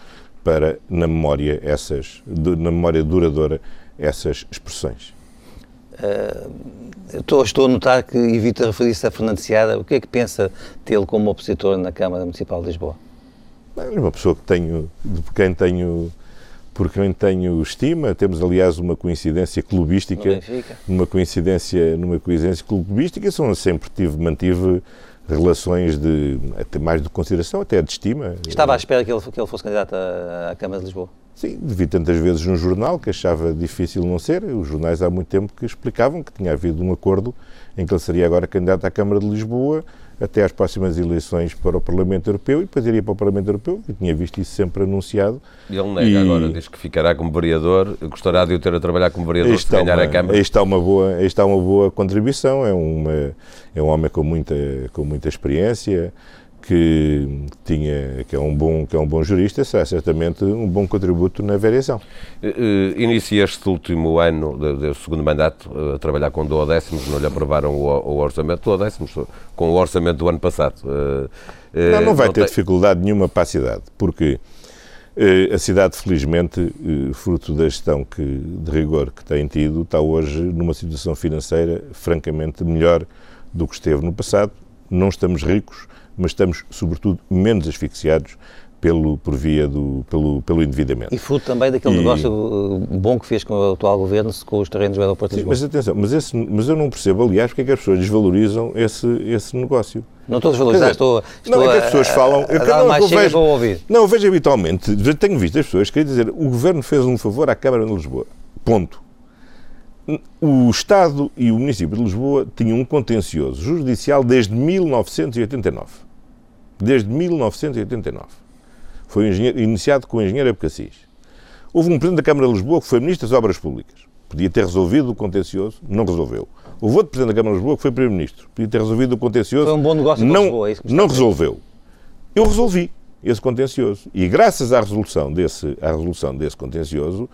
para, na memória, essas, na memória duradoura, essas expressões. Uh, estou, estou, a notar que evita referir-se a Fernando Seada. O que é que pensa tê-lo como opositor na Câmara Municipal de Lisboa? É uma pessoa que tenho, de quem tenho por quem tenho estima. Temos, aliás, uma coincidência clubística. Uma coincidência, numa coincidência clubística. São, sempre tive, mantive relações de até mais de consideração, até de estima. Estava à espera que ele, que ele fosse candidato à, à Câmara de Lisboa? Sim, vi tantas vezes num jornal que achava difícil não ser. Os jornais há muito tempo que explicavam que tinha havido um acordo em que ele seria agora candidato à Câmara de Lisboa até às próximas eleições para o Parlamento Europeu e depois iria para o Parlamento Europeu. Eu tinha visto isso sempre anunciado. E ele nega e... agora, diz que ficará como vereador, gostará de o ter a trabalhar como vereador se ganhar uma, a Câmara. Está uma boa, está uma boa contribuição, é, uma, é um homem com muita, com muita experiência, que tinha que é um bom que é um bom jurista será certamente um bom contributo na variação. Uh, inicia este último ano do segundo mandato uh, a trabalhar com duodécimos, não lhe aprovaram o, o orçamento duodécimos com o orçamento do ano passado. Não, não vai não ter tem... dificuldade nenhuma para a cidade, porque a cidade, felizmente, fruto da gestão que, de rigor que tem tido, está hoje numa situação financeira francamente melhor do que esteve no passado. Não estamos ricos, mas estamos, sobretudo, menos asfixiados pelo, por via do, pelo, pelo endividamento. E fruto também daquele E- negócio uh, bom que fez com o atual governo, com os terrenos do aeroporto de Lisboa. mas atenção, mas, esse, mas eu não percebo, aliás, porque é que as pessoas desvalorizam esse, esse negócio. Não estou a desvalorizar, estou, estou não, é que as pessoas falam. a, a não, mais eu vejo- ouvir. Não, eu vejo habitualmente, tenho visto as pessoas querem dizer o governo fez um favor à Câmara de Lisboa. Ponto. O Estado e o município de Lisboa tinham um contencioso judicial desde 1989. Desde 1989. Foi iniciado com o engenheiro Abcacis. Houve um presidente da Câmara de Lisboa que foi ministro das Obras Públicas. Podia ter resolvido o contencioso, não resolveu. Houve outro presidente da Câmara de Lisboa que foi primeiro-ministro. Podia ter resolvido o contencioso. Foi um bom negócio não, Lisboa, é Não resolveu. Eu resolvi esse contencioso. E graças à resolução desse, à resolução desse contencioso,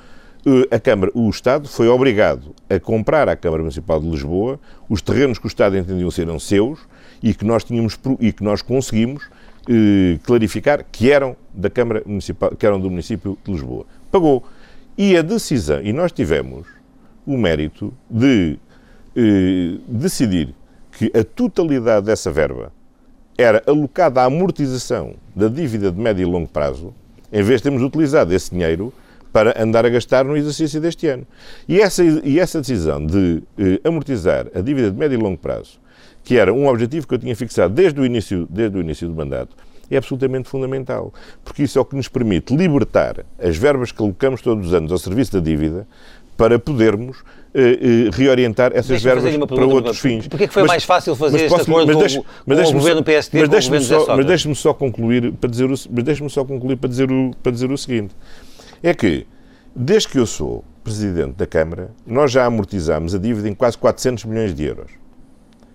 eh, a Câmara, o Estado foi obrigado a comprar à Câmara Municipal de Lisboa os terrenos que o Estado entendiam serem seus e que nós tínhamos e que nós conseguimos eh, clarificar que eram da Câmara Municipal, que eram do município de Lisboa. Pagou. E a decisão, e nós tivemos o mérito de eh, decidir que a totalidade dessa verba era alocada à amortização da dívida de médio e longo prazo, em vez de termos utilizado esse dinheiro para andar a gastar no exercício deste ano. E essa, e essa decisão de eh, amortizar a dívida de médio e longo prazo, que era um objetivo que eu tinha fixado desde o início, desde o início do mandato, é absolutamente fundamental, porque isso é o que nos permite libertar as verbas que alocamos todos os anos ao serviço da dívida para podermos eh, eh, reorientar essas verbas para outros fins. porquê que foi mais fácil fazer mas este acordo mas com deixe- o- mas com o governo só- PST, mas com deixe-me governo só-? Mas deixe-me só concluir para dizer o, mas deixe-me só concluir para dizer o, para dizer o seguinte. É que, desde que eu sou Presidente da Câmara, nós já amortizámos a dívida em quase 400 milhões de euros.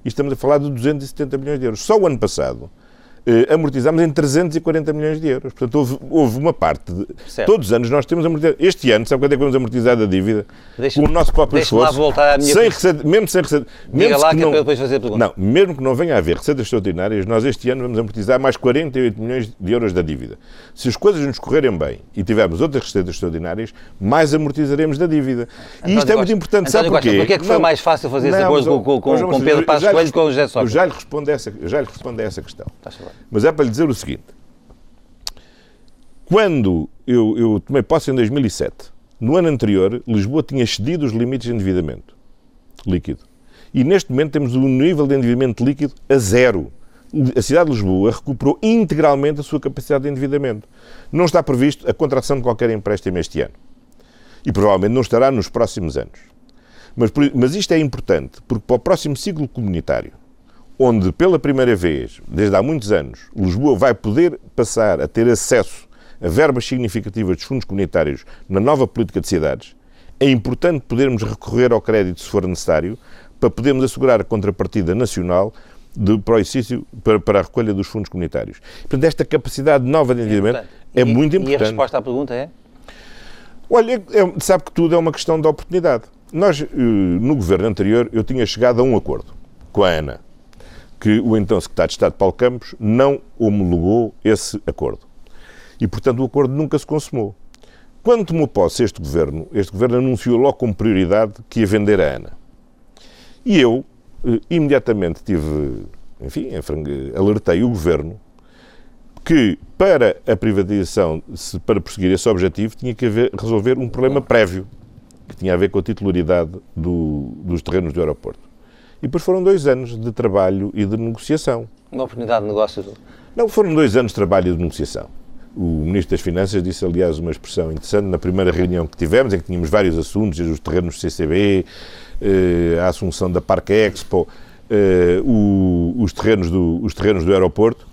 E estamos a falar de 270 milhões de euros. Só o ano passado eh, amortizámos em 340 milhões de euros. Portanto, houve, houve uma parte. De, Certo. todos os anos nós temos amortizado. Este ano, sabe quanto é que vamos amortizar da dívida? Deixa-me- com o nosso próprio deixa-me lá esforço. voltar à minha sem receita, mesmo sem receita. Diga mesmo lá que que é não, para eu depois fazer a pergunta. Não, mesmo que não venha a haver receitas extraordinárias, nós este ano vamos amortizar mais 48 milhões de euros da dívida. Se as coisas nos correrem bem e tivermos outras receitas extraordinárias, mais amortizaremos da dívida. e António isto é muito Costa, importante, António sabe Costa, porquê? porquê é que foi mais fácil fazer esse Não, acordo mas, com- com- com- com Pedro Passos Coelho e com o José Sócrates? Eu já lhe respondo a essa, já lhe respondo a essa questão. A falar. Mas é para lhe dizer o seguinte. Quando eu, eu tomei posse em 2007, no ano anterior, Lisboa tinha excedido os limites de endividamento líquido. E neste momento temos um nível de endividamento líquido a zero. A cidade de Lisboa recuperou integralmente a sua capacidade de endividamento. Não está previsto a contração de qualquer empréstimo este ano. E provavelmente não estará nos próximos anos. Mas, mas isto é importante porque para o próximo ciclo comunitário, onde pela primeira vez, desde há muitos anos, Lisboa vai poder passar a ter acesso a verbas significativas dos fundos comunitários na nova política de cidades, é importante podermos recorrer ao crédito se for necessário para podermos assegurar a contrapartida nacional de, para, o exercício, para, para a recolha dos fundos comunitários. Portanto, esta capacidade nova de endividamento é, E- muito E a importante. resposta à pergunta é? Olha, é- sabe que tudo é uma questão de oportunidade. Nós, eh, no governo anterior, eu tinha chegado a um acordo com a ANA, que o então secretário de Estado Paulo Campos não homologou esse acordo. E, portanto, o acordo nunca se consumou. Quando tomou posse este governo, este governo anunciou logo como prioridade que ia vender a ANA. E eu, eh, imediatamente tive, enfim, alertei o governo que para a privatização, para prosseguir esse objetivo, tinha que haver, resolver um problema prévio, que tinha a ver com a titularidade do- dos terrenos do aeroporto. E depois foram dois anos de trabalho e de negociação. Uma oportunidade de negócio. do- Não, foram dois anos de trabalho e de negociação. O Ministro das Finanças disse, aliás, uma expressão interessante na primeira reunião que tivemos, em que tínhamos vários assuntos, os terrenos do CCB, eh, a assunção da Parque Expo, eh, os, terrenos do, os terrenos do aeroporto.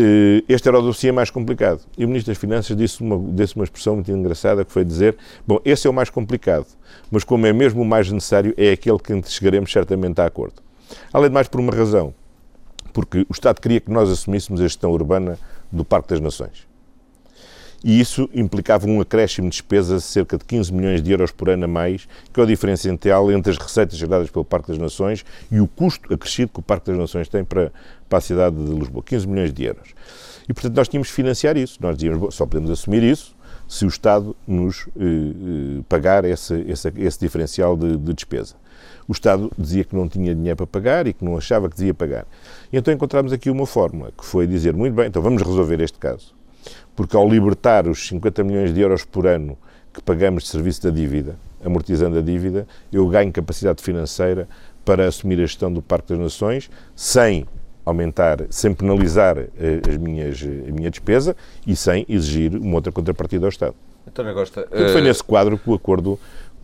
Eh, este era o dossiê mais complicado. E o Ministro das Finanças disse uma, disse uma expressão muito engraçada, que foi dizer, bom, esse é o mais complicado, mas como é mesmo o mais necessário, é aquele que chegaremos certamente a acordo. Além de mais, por uma razão, porque o Estado queria que nós assumíssemos a gestão urbana do Parque das Nações. E isso implicava um acréscimo de despesas de cerca de 15 milhões de euros por ano a mais, que é o diferencial entre as receitas geradas pelo Parque das Nações e o custo acrescido que o Parque das Nações tem para, para a cidade de Lisboa. 15 milhões de euros. E, portanto, nós tínhamos que financiar isso. Nós dizíamos, só podemos assumir isso se o Estado nos eh, eh, pagar esse, esse, esse diferencial de, de despesa. O Estado dizia que não tinha dinheiro para pagar e que não achava que devia pagar. E então encontramos aqui uma fórmula, que foi dizer, muito bem, então vamos resolver este caso. Porque ao libertar os 50 milhões de euros por ano que pagamos de serviço da dívida, amortizando a dívida, eu ganho capacidade financeira para assumir a gestão do Parque das Nações sem aumentar, sem penalizar eh, as minhas, a minha despesa e sem exigir uma outra contrapartida ao Estado. António Costa, Porque foi nesse quadro que o acordo,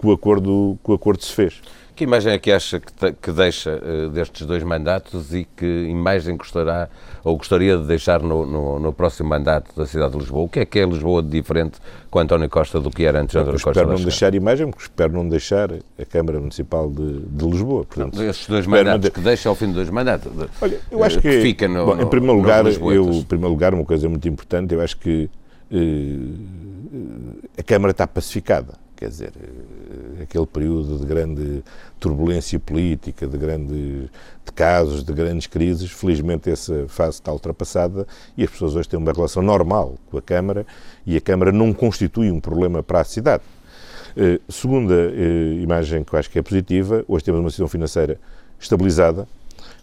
que o acordo, que o acordo se fez. Que imagem é que acha que, te, que deixa uh, destes dois mandatos e que imagem gostará ou gostaria de deixar no, no, no, próximo mandato da cidade de Lisboa? O que é que é Lisboa de diferente com António Costa do que era antes de António Costa? Espero não deixar imagem, porque espero não deixar a Câmara Municipal de, de Lisboa. Portanto, não, esses dois mandatos, que deixa ao fim de dois mandatos. Olha, eu acho eh, que, que fica no, bom, em primeiro lugar, eu, em primeiro lugar, uma coisa muito importante, eu acho que uh, a Câmara está pacificada. Quer dizer, aquele período de grande turbulência política, de grandes de casos, de grandes crises, felizmente essa fase está ultrapassada e as pessoas hoje têm uma relação normal com a Câmara e a Câmara não constitui um problema para a cidade. Uh, segunda uh, imagem que eu acho que é positiva, hoje temos uma situação financeira estabilizada,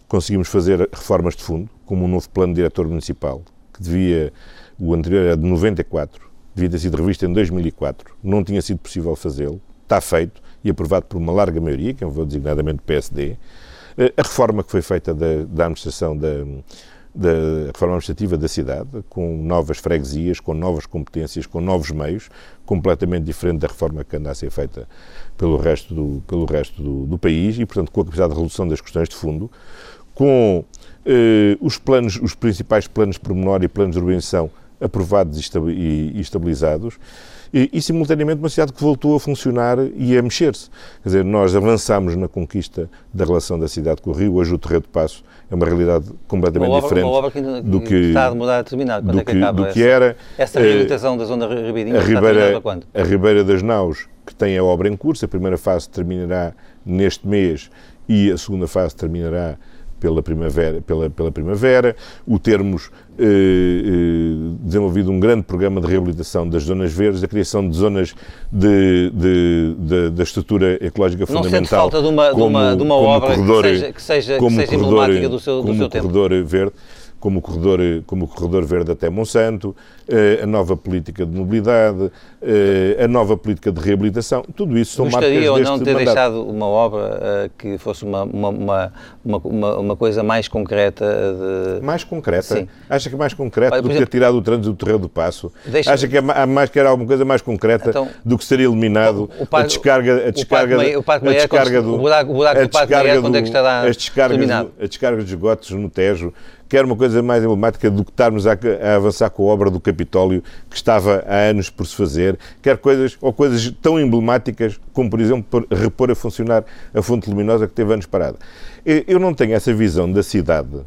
conseguimos fazer reformas de fundo, como um novo plano de diretor municipal, que devia, o anterior era de 94, devia ter sido revisto em 2004, não tinha sido possível fazê-lo, está feito e aprovado por uma larga maioria, que eu vou designadamente PSD. Eh, a reforma que foi feita da, da administração da, da reforma administrativa da cidade, com novas freguesias, com novas competências, com novos meios, completamente diferente da reforma que anda a ser feita pelo resto do, pelo resto do, do país e, portanto, com a capacidade de resolução das questões de fundo, com eh, os planos, os principais planos pormenor e planos de urbanização aprovados e estabilizados, e, e, simultaneamente uma cidade que voltou a funcionar e a mexer-se. Quer dizer, nós avançámos na conquista da relação da cidade com o Rio, hoje o Terreiro de Passo é uma realidade completamente uma obra, diferente uma obra que do que está a demorar a terminar. Quando do é que, acaba do essa, que era essa reabilitação uh, da zona ribeirinha a Ribeira, quando? A Ribeira das Naus, que tem a obra em curso, a primeira fase terminará neste mês e a segunda fase terminará pela primavera, pela, pela primavera, o termos eh, eh, desenvolvido um grande programa de reabilitação das zonas verdes, a criação de zonas de, de, de da estrutura ecológica Não fundamental. Não falta de uma, como, de uma, de uma obra corredor, que seja, que seja, que seja corredor, emblemática do seu, do seu tempo? corredor verde como o corredor, como o corredor verde até Monsanto, eh, a nova política de mobilidade, eh, a nova política de reabilitação, tudo isso são Gostaria marcas ou não ter mandato. deixado uma obra eh, que fosse uma, uma, uma, uma, coisa mais concreta? De... Mais concreta? Sim. Acha que é mais concreta Olha, do exemplo, que ter tirado o trânsito do terreno do passo? Acha que há mais que era alguma coisa mais concreta então, do que ser eliminado o, o, a descarga, a descarga, o Parque a descarga do, o buraco, o buraco do Parque Maior, quando é que estará as descargas? As descargas de esgotos no Tejo, quer uma coisa mais emblemática do que estarmos a, a, avançar com a obra do Capitólio, que estava há anos por se fazer, quer coisas, ou coisas tão emblemáticas como, por exemplo, repor a funcionar a fonte luminosa que teve anos parada. Eu não tenho essa visão da cidade,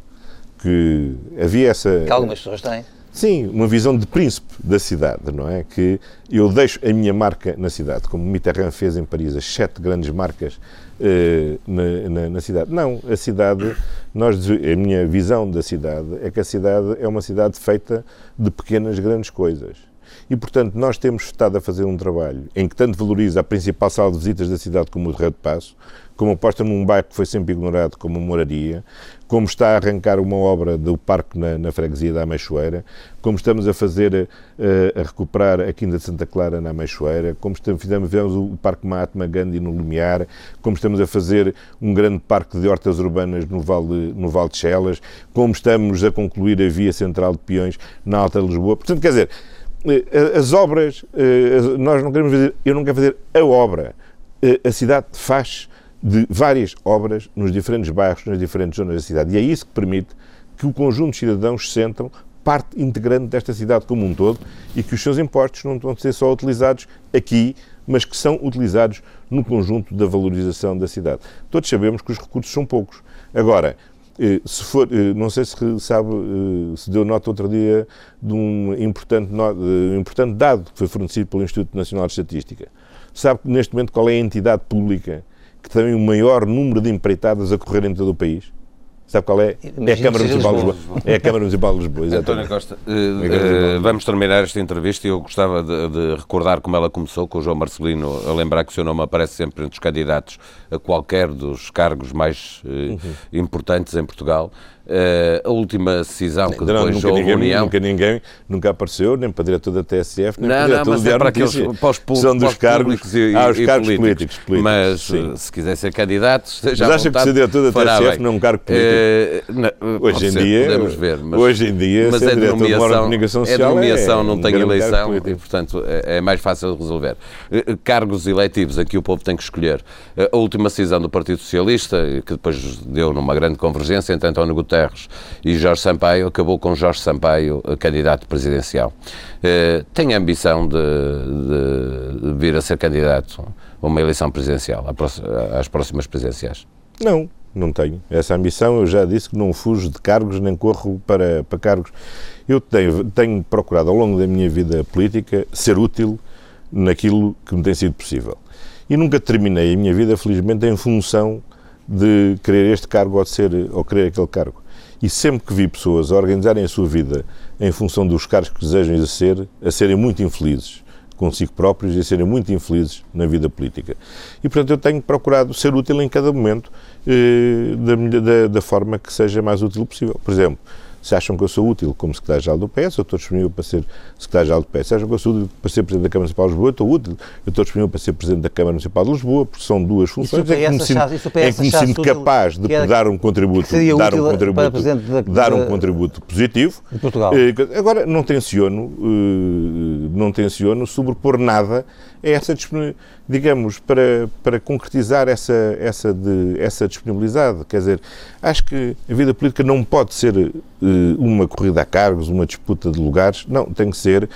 que havia essa... Que algumas pessoas têm. Sim, uma visão de príncipe da cidade, não é? Que eu deixo a minha marca na cidade, como Mitterrand fez em Paris, as sete grandes marcas eh, na, na, na, cidade. Não, a cidade, nós, a minha visão da cidade é que a cidade é uma cidade feita de pequenas grandes coisas. E, portanto, nós temos estado a fazer um trabalho em que tanto valoriza a principal sala de visitas da cidade como o Terreiro de Passo, como aposta num bairro que foi sempre ignorado como moraria, como está a arrancar uma obra do parque na, na freguesia da Ameixoeira, como estamos a fazer, uh, a recuperar a Quinta de Santa Clara na Ameixoeira, como estamos, fizemos, fizemos o Parque Mahatma Gandhi no Lumiar, como estamos a fazer um grande parque de hortas urbanas no Vale, no vale de Chelas, como estamos a concluir a via central de peões na Alta Lisboa. Portanto, quer dizer, eh, as obras, eh, nós não queremos fazer, eu não quero fazer a obra, a cidade faz de várias obras nos diferentes bairros, nas diferentes zonas da cidade. E é isso que permite que o conjunto de cidadãos se sentam parte integrante desta cidade como um todo e que os seus impostos não vão ser só utilizados aqui, mas que são utilizados no conjunto da valorização da cidade. Todos sabemos que os recursos são poucos. Agora, eh, se for, eh, não sei se sabe, eh, se deu nota outro dia de um importante, um importante dado que foi fornecido pelo Instituto Nacional de Estatística. Sabe neste momento qual é a entidade pública que tem o maior número de empreitadas a correr em todo o país? Sabe qual é? É a Câmara Municipal de Lisboa. É a Câmara Municipal de Lisboa, exatamente. António Costa, uh, uh, vamos terminar esta entrevista e eu gostava de, de, recordar como ela começou, com o João Marcelino, a lembrar que o seu nome aparece sempre entre os candidatos a qualquer dos cargos mais uh, uhum. importantes em Portugal. Uh, a última decisão que depois não, nunca houve ninguém, união... Nunca ninguém nunca apareceu, nem para diretor da TSF, nem não, para diretor não, mas é para, aqueles, para os, São dos cargos, e, ah, os e cargos políticos. políticos, políticos Mas sim. se quiser ser candidato, esteja mas acha vontade, que ser diretor da TSF bem. não é um cargo político? Uh, não, hoje em ser, dia, podemos ver, mas, hoje em dia, mas é de de nomeação, comunicação é de social nomeação, é não tem eleição e, portanto, é, é mais fácil de resolver. Cargos eletivos, aqui o povo tem que escolher. A última decisão do Partido Socialista, que depois deu numa grande convergência entre António Guterres e Jorge Sampaio, acabou com Jorge Sampaio, candidato presidencial. Tem a ambição de, de vir a ser candidato a uma eleição presidencial, às próximas presidenciais? Não, não tenho. Essa ambição, eu já disse que não fujo de cargos nem corro para, para cargos. Eu tenho, tenho procurado ao longo da minha vida política ser útil naquilo que me tem sido possível. E nunca terminei a minha vida, felizmente, em função de querer este cargo ou de ser ou querer aquele cargo. E sempre que vi pessoas organizarem a sua vida em função dos cargos que desejam exercer, a serem muito infelizes consigo próprios e a serem muito infelizes na vida política. E, portanto, eu tenho procurado ser útil em cada momento eh, da, da, da forma que seja mais útil possível. Por exemplo, se acham que eu sou útil como secretário-geral do PS, eu estou disponível para ser secretário-geral do PS. Se acham que eu sou útil para ser Presidente da Câmara Municipal de Lisboa, eu estou útil. Eu estou disponível para ser Presidente da Câmara Municipal de Lisboa, porque são duas funções em que me sinto, em que me sinto capaz de dar um contributo, dar um contributo, da, dar um contributo positivo. Portugal. Agora, não tenciono, não tenciono sobrepor nada a essa digamos, para, para concretizar essa, essa, de, essa disponibilidade. Quer dizer, acho que a vida política não pode ser uh, uma corrida a cargos, uma disputa de lugares, não, tem que ser uh,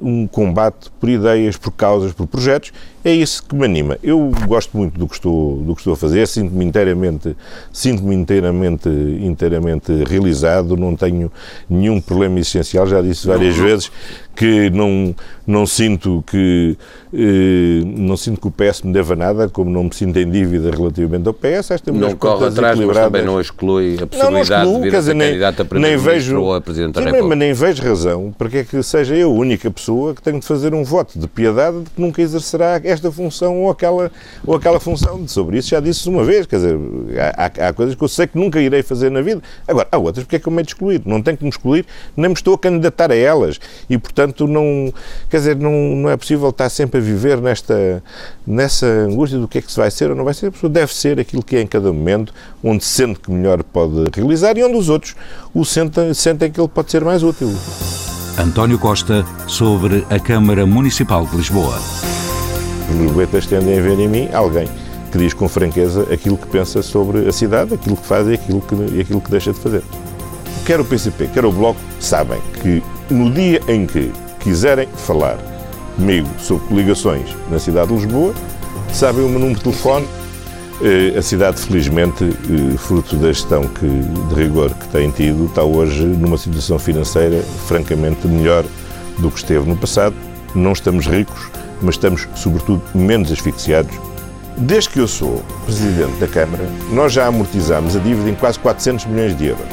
um combate por ideias, por causas, por projetos. É isso que me anima. Eu gosto muito do que estou, do que estou a fazer, sinto-me inteiramente, sinto-me inteiramente, inteiramente realizado, não tenho nenhum problema essencial, já disse várias vezes que não, não sinto que eh, não sinto que o PS me deva nada, como não me sinto em dívida relativamente ao PS. Esta não corre atrás, mas também não exclui a possibilidade não, não excluo, de vir nem, candidato a Primeiro-Ministro ou a Presidente da República. Mas nem vejo razão para que é que seja eu a única pessoa que tenho de fazer um voto de piedade de que nunca exercerá esta função ou aquela, ou aquela função. Sobre isso já disse uma vez, quer dizer, há, há coisas que eu sei que nunca irei fazer na vida. Agora, há outras porque é que eu me he de excluir. Não tenho que me excluir, nem me estou a candidatar a elas. E, portanto, não, quer dizer, não, não é possível estar sempre a viver nesta, nessa angústia do que é que se vai ser ou não vai ser. A pessoa deve ser aquilo que é em cada momento, onde sente que melhor pode realizar e onde os outros o sentem, sentem que ele pode ser mais útil. António Costa sobre a Câmara Municipal de Lisboa. Os lisboetas tendem a ver em mim alguém que diz com franqueza aquilo que pensa sobre a cidade, aquilo que faz e aquilo que, e aquilo que deixa de fazer. Quer o PCP, quer o Bloco, sabem que no dia em que quiserem falar comigo sobre ligações na cidade de Lisboa, sabem o meu número de telefone. A cidade, felizmente, fruto da gestão que, de rigor que tem tido, está hoje numa situação financeira francamente melhor do que esteve no passado. Não estamos ricos, mas estamos, sobretudo, menos asfixiados. Desde que eu sou Presidente da Câmara, nós já amortizamos a dívida em quase 400 milhões de euros.